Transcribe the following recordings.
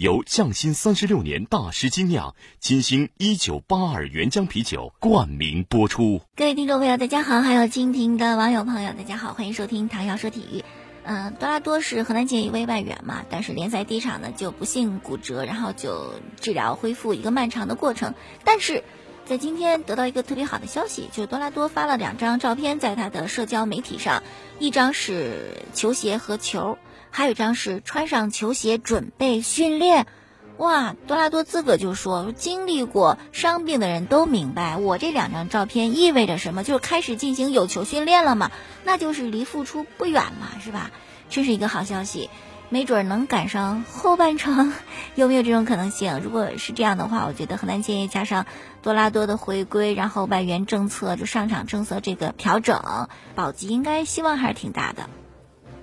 由匠心三十六年大师精酿金星一九八二原浆啤酒冠名播出。各位听众朋友，大家好；还有蜻蜓的网友朋友，大家好，欢迎收听唐瑶说体育。嗯，多拉多是河南建一位外援嘛，但是联赛第一场呢就不幸骨折，然后就治疗恢复一个漫长的过程。但是在今天得到一个特别好的消息，就是多拉多发了两张照片在他的社交媒体上，一张是球鞋和球，还有一张是穿上球鞋准备训练。哇，多拉多自个就说，经历过伤病的人都明白，我这两张照片意味着什么，就是开始进行有球训练了嘛，那就是离复出不远嘛，是吧？这是一个好消息，没准能赶上后半程，有没有这种可能性？如果是这样的话，我觉得河南建业加上多拉多的回归，然后外援政策就上场政策这个调整，保级应该希望还是挺大的。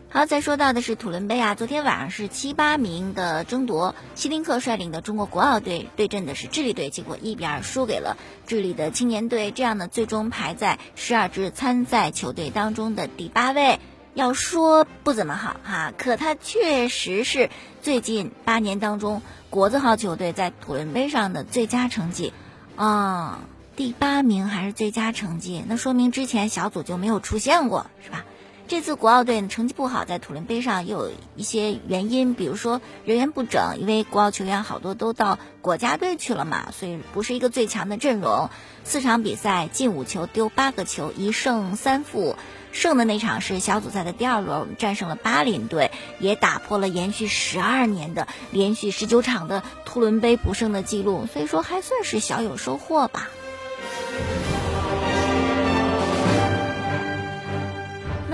好，再说到的是土伦杯啊，昨天晚上是七八名的争夺，希林克率领的中国国奥队对阵的是智利队，结果一比二输给了智利的青年队，这样呢，最终排在十二支参赛球队当中的第八位。要说不怎么好哈，可他确实是最近八年当中国字号球队在土伦杯上的最佳成绩，啊，第八名还是最佳成绩，那说明之前小组就没有出现过，是吧？这次国奥队成绩不好，在土伦杯上又有一些原因，比如说人员不整，因为国奥球员好多都到国家队去了嘛，所以不是一个最强的阵容。四场比赛进五球，丢八个球，一胜三负。胜的那场是小组赛的第二轮，我们战胜了巴林队，也打破了延续十二年的连续十九场的土伦杯不胜的记录，所以说还算是小有收获吧。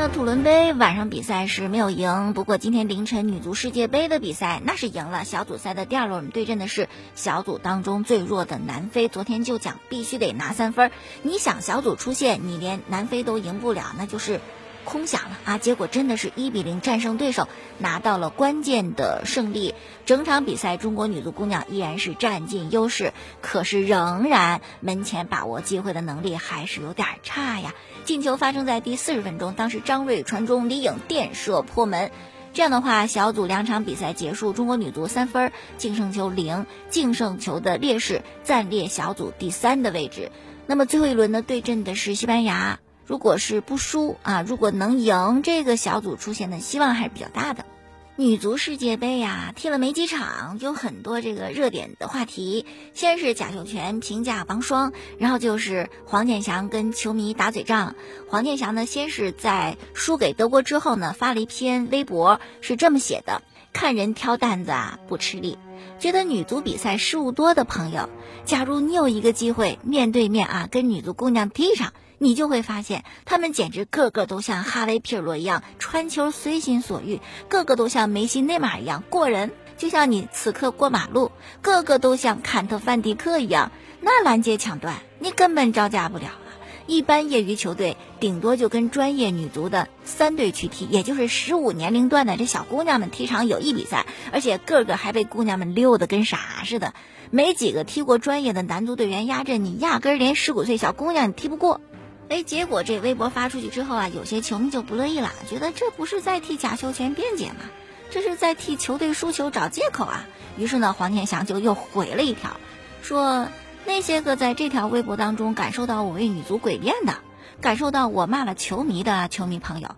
那土伦杯晚上比赛是没有赢，不过今天凌晨女足世界杯的比赛那是赢了。小组赛的第二轮，我们对阵的是小组当中最弱的南非。昨天就讲必须得拿三分，你想小组出线，你连南非都赢不了，那就是空想了啊！结果真的是一比零战胜对手，拿到了关键的胜利。整场比赛，中国女足姑娘依然是占尽优势，可是仍然门前把握机会的能力还是有点差呀。进球发生在第四十分钟，当时张睿传中，李颖垫射破门。这样的话，小组两场比赛结束，中国女足三分净胜球零，净胜球的劣势暂列小组第三的位置。那么最后一轮呢，对阵的是西班牙，如果是不输啊，如果能赢，这个小组出现的希望还是比较大的。女足世界杯呀，踢了没几场，有很多这个热点的话题。先是贾秀全评价王霜，然后就是黄健翔跟球迷打嘴仗。黄健翔呢，先是在输给德国之后呢，发了一篇微博，是这么写的：看人挑担子啊，不吃力。觉得女足比赛失误多的朋友，假如你有一个机会面对面啊，跟女足姑娘踢一场。你就会发现，他们简直个个都像哈维·皮尔洛一样传球随心所欲，个个都像梅西、内马尔一样过人，就像你此刻过马路，个个都像坎特、范迪克一样，那拦截抢断你根本招架不了！一般业余球队顶多就跟专业女足的三队去踢，也就是十五年龄段的这小姑娘们踢场友谊比赛，而且个个还被姑娘们溜得跟傻似的，没几个踢过专业的男足队员压阵，你压根儿连十五岁小姑娘你踢不过。哎，结果这微博发出去之后啊，有些球迷就不乐意了，觉得这不是在替贾秀全辩解吗？这是在替球队输球找借口啊！于是呢，黄健翔就又回了一条，说那些个在这条微博当中感受到我为女足诡辩的，感受到我骂了球迷的球迷朋友。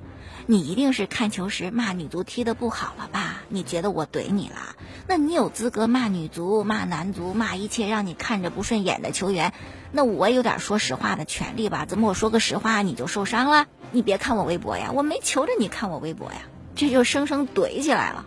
你一定是看球时骂女足踢得不好了吧？你觉得我怼你了？那你有资格骂女足、骂男足、骂一切让你看着不顺眼的球员？那我有点说实话的权利吧？怎么我说个实话你就受伤了？你别看我微博呀，我没求着你看我微博呀，这就生生怼起来了。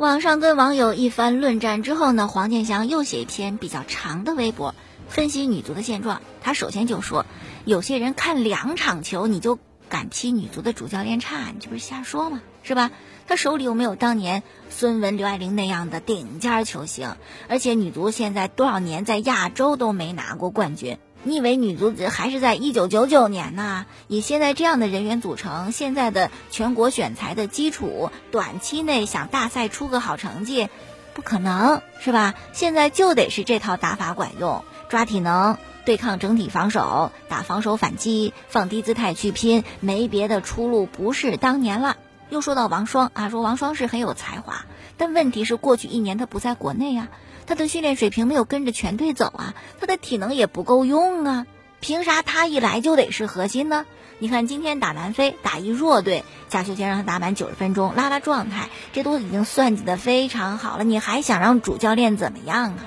网上跟网友一番论战之后呢，黄健翔又写一篇比较长的微博，分析女足的现状。他首先就说，有些人看两场球你就。敢批女足的主教练差，你这不是瞎说吗？是吧？他手里又没有当年孙雯、刘爱玲那样的顶尖球星？而且女足现在多少年在亚洲都没拿过冠军，你以为女足还是在一九九九年呢？以现在这样的人员组成，现在的全国选材的基础，短期内想大赛出个好成绩，不可能是吧？现在就得是这套打法管用，抓体能，对抗整体防守，打防守反击，放低姿态去拼，没别的出路，不是当年了。又说到王霜啊，说王霜是很有才华，但问题是过去一年他不在国内啊。他的训练水平没有跟着全队走啊，他的体能也不够用啊，凭啥他一来就得是核心呢？你看今天打南非，打一弱队，贾秀全让他打满九十分钟，拉拉状态，这都已经算计的非常好了，你还想让主教练怎么样啊？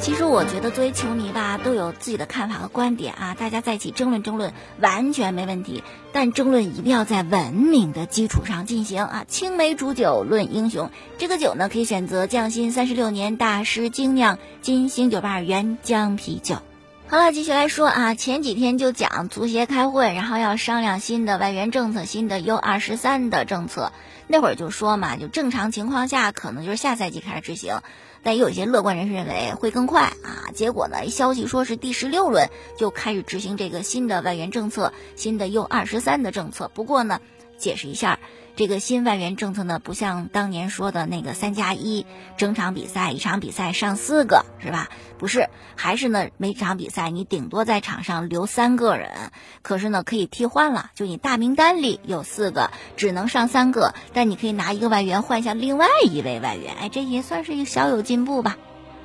其实我觉得，作为球迷吧，都有自己的看法和观点啊，大家在一起争论争论，完全没问题。但争论一定要在文明的基础上进行啊！青梅煮酒论英雄，这个酒呢，可以选择匠心三十六年大师精酿金星九八原浆啤酒。好了，继续来说啊，前几天就讲足协开会，然后要商量新的外援政策，新的 U 二十三的政策。那会儿就说嘛，就正常情况下，可能就是下赛季开始执行。但也有些乐观人士认为会更快啊！结果呢，消息说是第十六轮就开始执行这个新的外援政策，新的 U 二十三的政策。不过呢，解释一下。这个新外援政策呢，不像当年说的那个三加一，整场比赛一场比赛上四个是吧？不是，还是呢，每场比赛你顶多在场上留三个人，可是呢可以替换了，就你大名单里有四个，只能上三个，但你可以拿一个外援换下另外一位外援，哎，这也算是一个小有进步吧。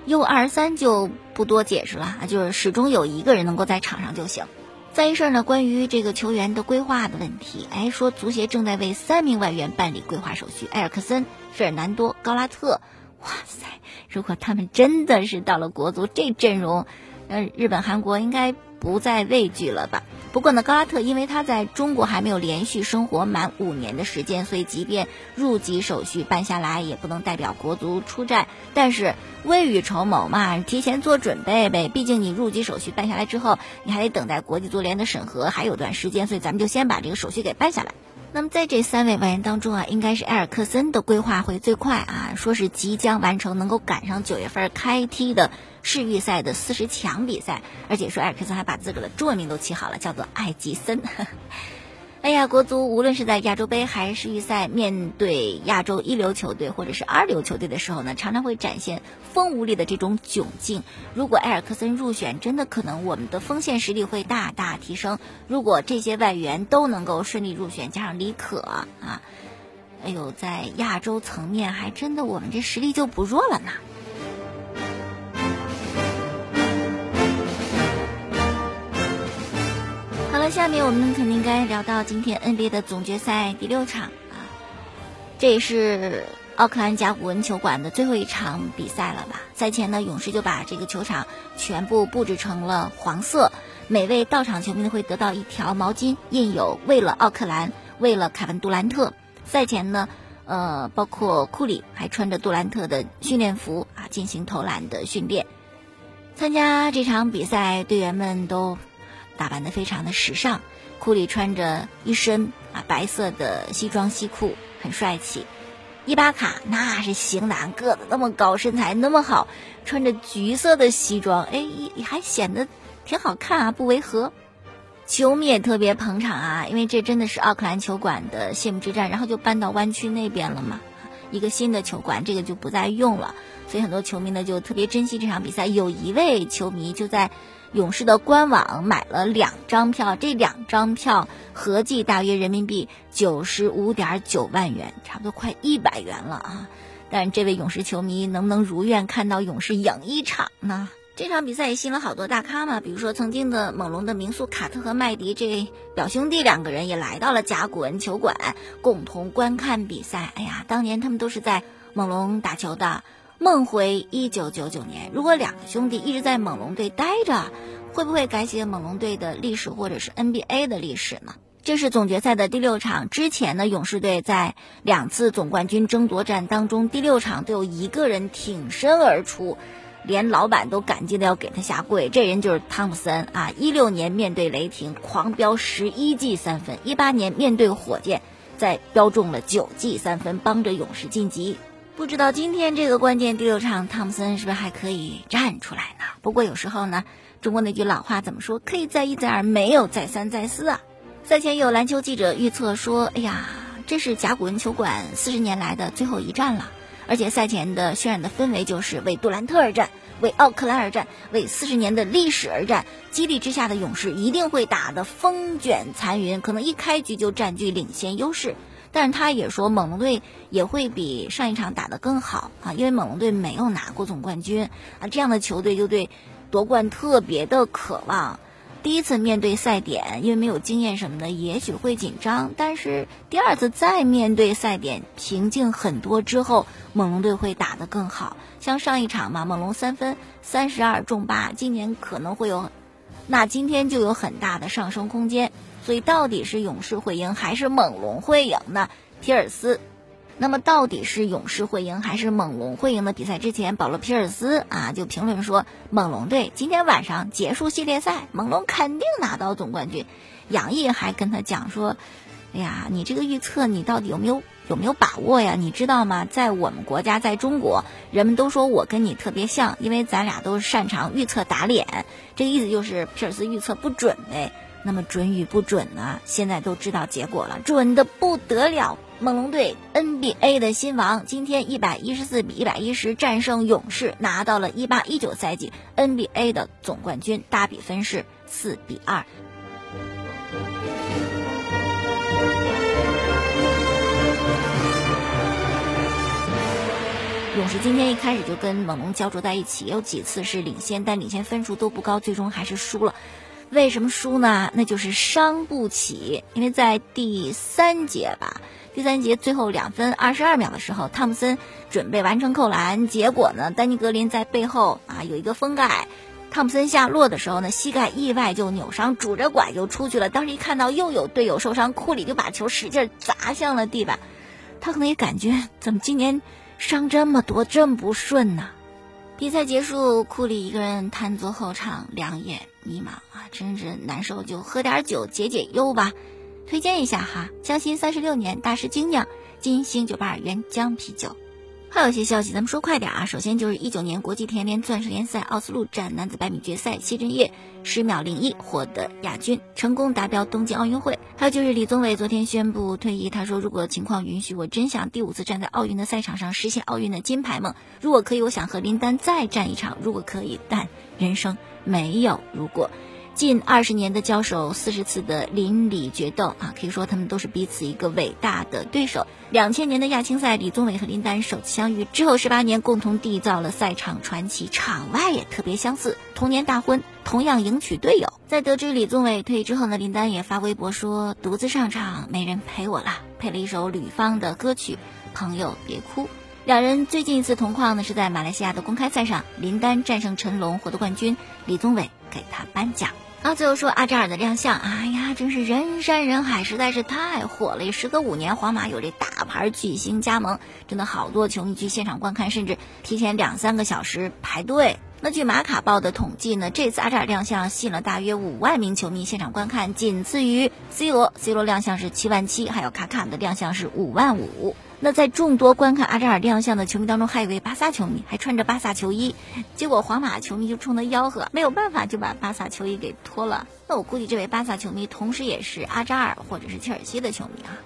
U 二三就不多解释了啊，就是始终有一个人能够在场上就行。再一事儿呢，关于这个球员的规划的问题，哎，说足协正在为三名外援办理规划手续，埃尔克森、费尔南多、高拉特，哇塞，如果他们真的是到了国足这阵容，呃，日本、韩国应该。不再畏惧了吧？不过呢，高拉特因为他在中国还没有连续生活满五年的时间，所以即便入籍手续办下来，也不能代表国足出战。但是未雨绸缪嘛，提前做准备呗。毕竟你入籍手续办下来之后，你还得等待国际足联的审核，还有段时间，所以咱们就先把这个手续给办下来。那么在这三位外援当中啊，应该是埃尔克森的规划会最快啊，说是即将完成，能够赶上九月份开踢的。世预赛的四十强比赛，而且说埃尔克森还把自个的座名都起好了，叫做艾吉森。哎呀，国足无论是在亚洲杯还是世预赛，面对亚洲一流球队或者是二流球队的时候呢，常常会展现风无力的这种窘境。如果埃尔克森入选，真的可能我们的锋线实力会大大提升。如果这些外援都能够顺利入选，加上李可啊，哎呦，在亚洲层面还真的我们这实力就不弱了呢。那下面我们肯定该聊到今天 NBA 的总决赛第六场啊，这也是奥克兰甲骨文球馆的最后一场比赛了吧？赛前呢，勇士就把这个球场全部布置成了黄色，每位到场球迷会得到一条毛巾，印有“为了奥克兰，为了凯文杜兰特”。赛前呢，呃，包括库里还穿着杜兰特的训练服啊，进行投篮的训练。参加这场比赛，队员们都。打扮的非常的时尚，库里穿着一身啊白色的西装西裤，很帅气。伊巴卡那是型男，个子那么高，身材那么好，穿着橘色的西装，哎，还显得挺好看啊，不违和。球迷也特别捧场啊，因为这真的是奥克兰球馆的谢幕之战，然后就搬到湾区那边了嘛，一个新的球馆，这个就不再用了，所以很多球迷呢就特别珍惜这场比赛。有一位球迷就在。勇士的官网买了两张票，这两张票合计大约人民币九十五点九万元，差不多快一百元了啊！但这位勇士球迷能不能如愿看到勇士赢一场呢？这场比赛也吸引了好多大咖嘛，比如说曾经的猛龙的名宿卡特和麦迪这表兄弟两个人也来到了甲骨文球馆，共同观看比赛。哎呀，当年他们都是在猛龙打球的。梦回一九九九年，如果两个兄弟一直在猛龙队待着，会不会改写猛龙队的历史或者是 NBA 的历史呢？这是总决赛的第六场，之前呢，勇士队在两次总冠军争夺战当中，第六场都有一个人挺身而出，连老板都感激的要给他下跪，这人就是汤普森啊！一六年面对雷霆狂飙十一记三分，一八年面对火箭再飙中了九记三分，帮着勇士晋级。不知道今天这个关键第六场，汤姆森是不是还可以站出来呢？不过有时候呢，中国那句老话怎么说？可以再一再二，没有再三再四啊。赛前有篮球记者预测说：“哎呀，这是甲骨文球馆四十年来的最后一战了。”而且赛前的渲染的氛围就是为杜兰特而战，为奥克兰而战，为四十年的历史而战。激励之下的勇士一定会打得风卷残云，可能一开局就占据领先优势。但是他也说，猛龙队也会比上一场打得更好啊，因为猛龙队没有拿过总冠军啊，这样的球队就对夺冠特别的渴望。第一次面对赛点，因为没有经验什么的，也许会紧张。但是第二次再面对赛点，平静很多之后，猛龙队会打得更好。像上一场嘛，猛龙三分三十二中八，今年可能会有，那今天就有很大的上升空间。所以到底是勇士会赢还是猛龙会赢呢？皮尔斯，那么到底是勇士会赢还是猛龙会赢的比赛之前，保罗皮尔斯啊就评论说，猛龙队今天晚上结束系列赛，猛龙肯定拿到总冠军。杨毅还跟他讲说，哎呀，你这个预测你到底有没有有没有把握呀？你知道吗？在我们国家，在中国，人们都说我跟你特别像，因为咱俩都擅长预测打脸。这个意思就是皮尔斯预测不准呗。那么准与不准呢？现在都知道结果了，准的不得了。猛龙队 NBA 的新王，今天一百一十四比一百一十战胜勇士，拿到了一八一九赛季 NBA 的总冠军，大比分是四比二。勇士今天一开始就跟猛龙焦灼在一起，有几次是领先，但领先分数都不高，最终还是输了。为什么输呢？那就是伤不起。因为在第三节吧，第三节最后两分二十二秒的时候，汤普森准备完成扣篮，结果呢，丹尼格林在背后啊有一个封盖，汤普森下落的时候呢，膝盖意外就扭伤，拄着拐就出去了。当时一看到又有队友受伤，库里就把球使劲砸向了地板。他可能也感觉怎么今年伤这么多，这么不顺呢？比赛结束，库里一个人瘫坐后场，两眼迷茫啊，真是难受，就喝点酒解解忧吧。推荐一下哈，江心三十六年大师精酿金星九八原浆啤酒。还有一些消息，咱们说快点啊！首先就是一九年国际田联钻石联赛奥斯陆站男子百米决赛，谢震业十秒零一获得亚军，成功达标东京奥运会。还有就是李宗伟昨天宣布退役，他说如果情况允许，我真想第五次站在奥运的赛场上实现奥运的金牌梦。如果可以，我想和林丹再战一场。如果可以，但人生没有如果。近二十年的交手，四十次的邻里决斗啊，可以说他们都是彼此一个伟大的对手。两千年的亚青赛，李宗伟和林丹首次相遇之后，十八年共同缔造了赛场传奇，场外也特别相似。同年大婚，同样迎娶队友。在得知李宗伟退役之后呢，林丹也发微博说：“独自上场，没人陪我了。”配了一首吕方的歌曲《朋友别哭》。两人最近一次同框呢，是在马来西亚的公开赛上，林丹战胜陈龙获得冠军，李宗伟给他颁奖。然后最后说阿扎尔的亮相，哎呀，真是人山人海，实在是太火了。时隔五年，皇马有这大牌巨星加盟，真的好多球迷去现场观看，甚至提前两三个小时排队。那据马卡报的统计呢，这次阿扎尔亮相吸引了大约五万名球迷现场观看，仅次于 C 罗，C 罗亮相是七万七，还有卡卡的亮相是五万五。那在众多观看阿扎尔亮相的球迷当中，还有一位巴萨球迷，还穿着巴萨球衣。结果皇马球迷就冲他吆喝，没有办法就把巴萨球衣给脱了。那我估计这位巴萨球迷同时也是阿扎尔或者是切尔西的球迷啊。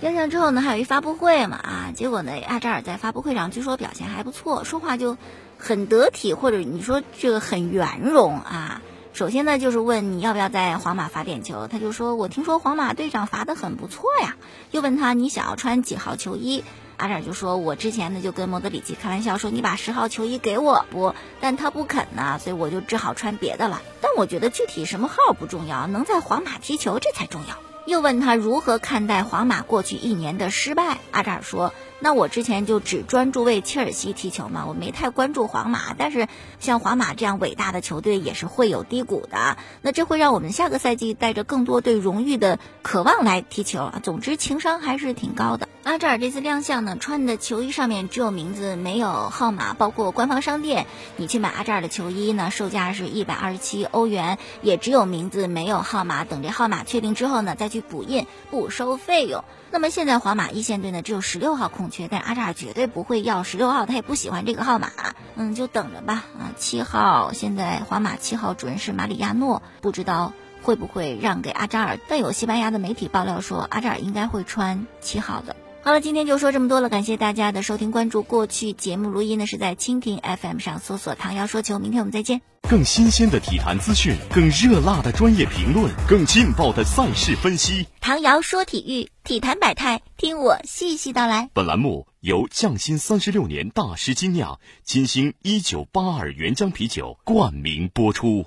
亮相之后呢，还有一发布会嘛啊，结果呢，阿扎尔在发布会上据说表现还不错，说话就很得体，或者你说这个很圆融啊。首先呢，就是问你要不要在皇马罚点球，他就说：“我听说皇马队长罚的很不错呀。”又问他你想要穿几号球衣，阿扎尔就说：“我之前呢就跟莫德里奇开玩笑说你把十号球衣给我不，但他不肯呢，所以我就只好穿别的了。但我觉得具体什么号不重要，能在皇马踢球这才重要。”又问他如何看待皇马过去一年的失败，阿扎尔说：“那我之前就只专注为切尔西踢球嘛，我没太关注皇马。但是像皇马这样伟大的球队也是会有低谷的，那这会让我们下个赛季带着更多对荣誉的渴望来踢球啊。总之情商还是挺高的。”阿扎尔这次亮相呢，穿的球衣上面只有名字没有号码，包括官方商店，你去买阿扎尔的球衣呢，售价是一百二十七欧元，也只有名字没有号码，等这号码确定之后呢，再去补印，不收费用。那么现在皇马一线队呢只有十六号空缺，但阿扎尔绝对不会要十六号，他也不喜欢这个号码，嗯，就等着吧。啊，七号现在皇马七号主人是马里亚诺，不知道会不会让给阿扎尔，但有西班牙的媒体爆料说阿扎尔应该会穿七号的。好了，今天就说这么多了，感谢大家的收听关注。过去节目录音呢是在蜻蜓 FM 上搜索“唐瑶说球”，明天我们再见。更新鲜的体坛资讯，更热辣的专业评论，更劲爆的赛事分析。唐瑶说体育，体坛百态，听我细细道来。本栏目由匠心三十六年大师精酿金星一九八二原浆啤酒冠名播出。